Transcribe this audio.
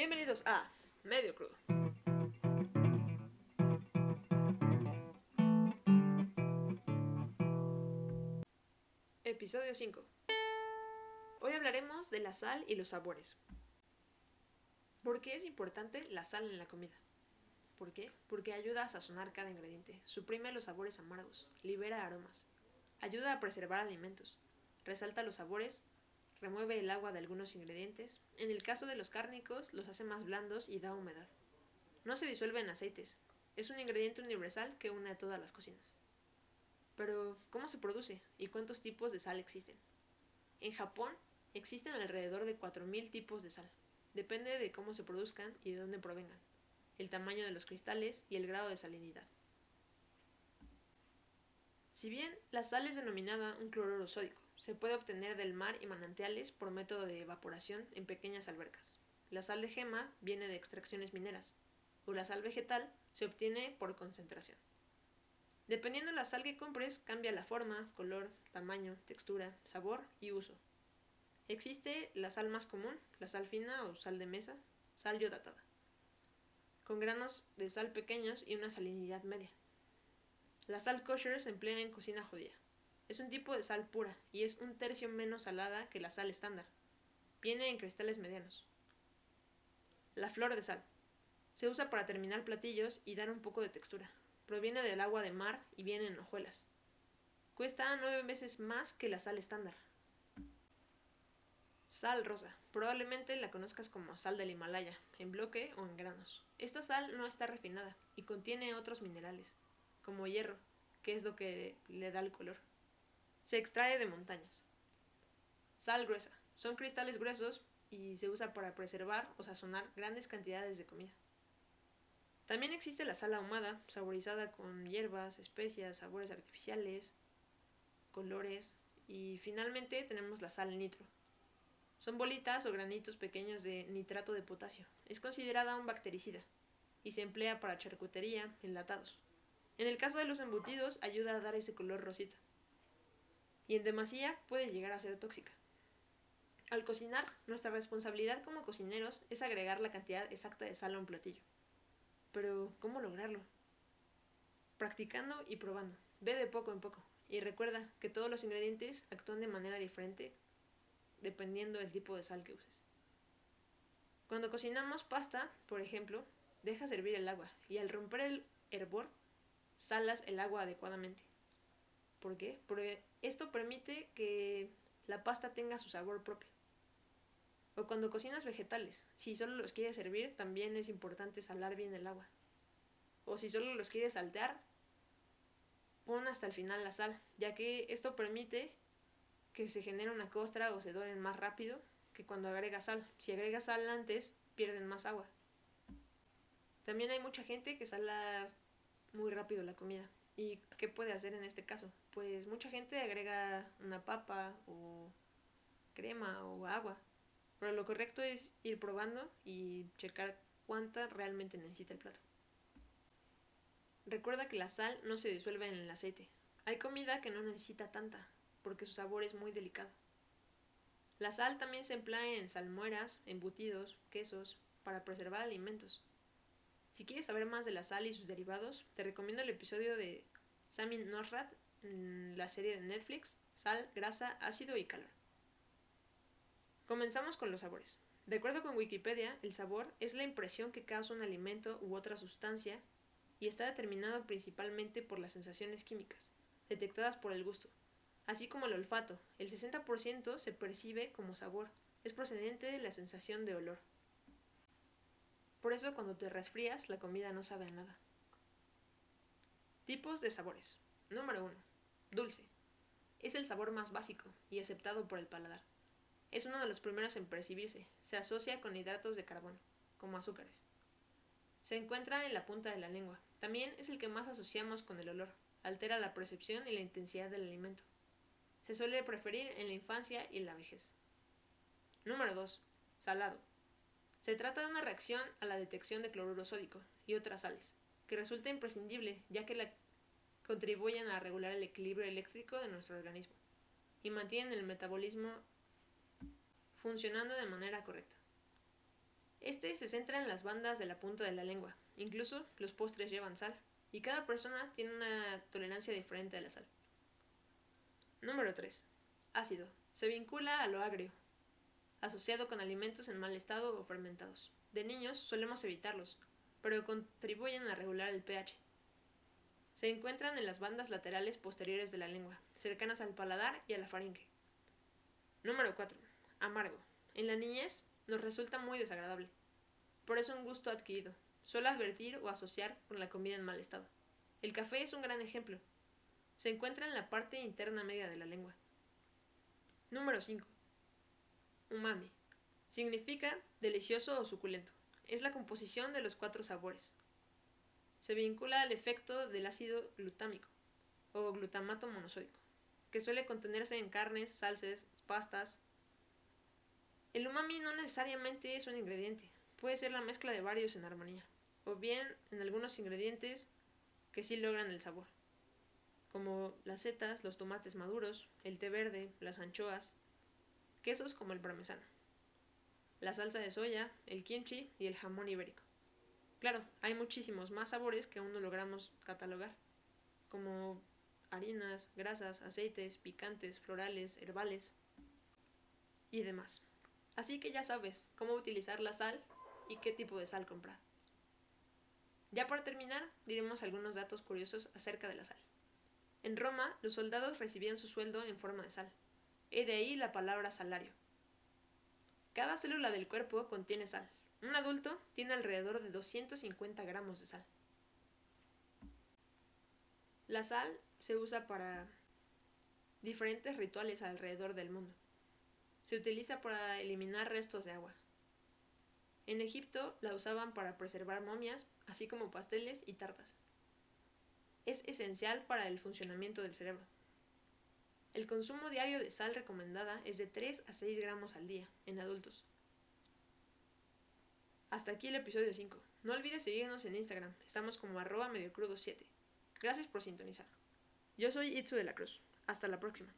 Bienvenidos a Medio Crudo. Episodio 5. Hoy hablaremos de la sal y los sabores. ¿Por qué es importante la sal en la comida? ¿Por qué? Porque ayuda a sazonar cada ingrediente, suprime los sabores amargos, libera aromas, ayuda a preservar alimentos, resalta los sabores, remueve el agua de algunos ingredientes, en el caso de los cárnicos los hace más blandos y da humedad. No se disuelve en aceites, es un ingrediente universal que une a todas las cocinas. Pero, ¿cómo se produce y cuántos tipos de sal existen? En Japón existen alrededor de 4.000 tipos de sal. Depende de cómo se produzcan y de dónde provengan, el tamaño de los cristales y el grado de salinidad. Si bien la sal es denominada un cloruro sódico, se puede obtener del mar y manantiales por método de evaporación en pequeñas albercas. La sal de gema viene de extracciones mineras, o la sal vegetal se obtiene por concentración. Dependiendo de la sal que compres, cambia la forma, color, tamaño, textura, sabor y uso. Existe la sal más común, la sal fina o sal de mesa, sal yodatada, con granos de sal pequeños y una salinidad media. La sal kosher se emplea en cocina judía. Es un tipo de sal pura y es un tercio menos salada que la sal estándar. Viene en cristales medianos. La flor de sal. Se usa para terminar platillos y dar un poco de textura. Proviene del agua de mar y viene en hojuelas. Cuesta nueve veces más que la sal estándar. Sal rosa. Probablemente la conozcas como sal del Himalaya, en bloque o en granos. Esta sal no está refinada y contiene otros minerales, como hierro, que es lo que le da el color. Se extrae de montañas. Sal gruesa. Son cristales gruesos y se usa para preservar o sazonar grandes cantidades de comida. También existe la sal ahumada, saborizada con hierbas, especias, sabores artificiales, colores. Y finalmente tenemos la sal nitro. Son bolitas o granitos pequeños de nitrato de potasio. Es considerada un bactericida y se emplea para charcutería, enlatados. En el caso de los embutidos ayuda a dar ese color rosita y en demasía puede llegar a ser tóxica. Al cocinar, nuestra responsabilidad como cocineros es agregar la cantidad exacta de sal a un platillo. Pero, ¿cómo lograrlo? Practicando y probando. Ve de poco en poco. Y recuerda que todos los ingredientes actúan de manera diferente dependiendo del tipo de sal que uses. Cuando cocinamos pasta, por ejemplo, deja servir el agua y al romper el hervor, salas el agua adecuadamente. ¿Por qué? Porque esto permite que la pasta tenga su sabor propio. O cuando cocinas vegetales, si solo los quieres servir, también es importante salar bien el agua. O si solo los quieres saltear, pon hasta el final la sal, ya que esto permite que se genere una costra o se doren más rápido que cuando agregas sal. Si agregas sal antes, pierden más agua. También hay mucha gente que sala muy rápido la comida. ¿Y qué puede hacer en este caso? Pues mucha gente agrega una papa o crema o agua. Pero lo correcto es ir probando y checar cuánta realmente necesita el plato. Recuerda que la sal no se disuelve en el aceite. Hay comida que no necesita tanta, porque su sabor es muy delicado. La sal también se emplea en salmueras, embutidos, quesos, para preservar alimentos. Si quieres saber más de la sal y sus derivados, te recomiendo el episodio de Samin Nosrat en la serie de Netflix Sal, grasa, ácido y calor. Comenzamos con los sabores. De acuerdo con Wikipedia, el sabor es la impresión que causa un alimento u otra sustancia y está determinado principalmente por las sensaciones químicas, detectadas por el gusto, así como el olfato. El 60% se percibe como sabor, es procedente de la sensación de olor. Por eso cuando te resfrías la comida no sabe a nada. Tipos de sabores. Número 1. Dulce. Es el sabor más básico y aceptado por el paladar. Es uno de los primeros en percibirse. Se asocia con hidratos de carbono, como azúcares. Se encuentra en la punta de la lengua. También es el que más asociamos con el olor. Altera la percepción y la intensidad del alimento. Se suele preferir en la infancia y en la vejez. Número 2. Salado. Se trata de una reacción a la detección de cloruro sódico y otras sales, que resulta imprescindible ya que contribuyen a regular el equilibrio eléctrico de nuestro organismo y mantienen el metabolismo funcionando de manera correcta. Este se centra en las bandas de la punta de la lengua. Incluso los postres llevan sal. Y cada persona tiene una tolerancia diferente a la sal. Número 3. Ácido. Se vincula a lo agrio, asociado con alimentos en mal estado o fermentados. De niños solemos evitarlos, pero contribuyen a regular el pH. Se encuentran en las bandas laterales posteriores de la lengua, cercanas al paladar y a la faringe. Número 4. Amargo. En la niñez nos resulta muy desagradable. Por eso un gusto adquirido. Suele advertir o asociar con la comida en mal estado. El café es un gran ejemplo. Se encuentra en la parte interna media de la lengua. Número 5. Umami. Significa delicioso o suculento. Es la composición de los cuatro sabores. Se vincula al efecto del ácido glutámico o glutamato monosódico, que suele contenerse en carnes, salsas, pastas. El umami no necesariamente es un ingrediente, puede ser la mezcla de varios en armonía, o bien en algunos ingredientes que sí logran el sabor, como las setas, los tomates maduros, el té verde, las anchoas, quesos como el parmesano la salsa de soya, el kimchi y el jamón ibérico. Claro, hay muchísimos más sabores que aún no logramos catalogar, como harinas, grasas, aceites, picantes, florales, herbales y demás. Así que ya sabes cómo utilizar la sal y qué tipo de sal comprar. Ya para terminar, diremos algunos datos curiosos acerca de la sal. En Roma, los soldados recibían su sueldo en forma de sal, y de ahí la palabra salario. Cada célula del cuerpo contiene sal. Un adulto tiene alrededor de 250 gramos de sal. La sal se usa para diferentes rituales alrededor del mundo. Se utiliza para eliminar restos de agua. En Egipto la usaban para preservar momias, así como pasteles y tartas. Es esencial para el funcionamiento del cerebro. El consumo diario de sal recomendada es de 3 a 6 gramos al día en adultos. Hasta aquí el episodio 5. No olvides seguirnos en Instagram, estamos como arroba mediocrudo7. Gracias por sintonizar. Yo soy Itzu de la Cruz. Hasta la próxima.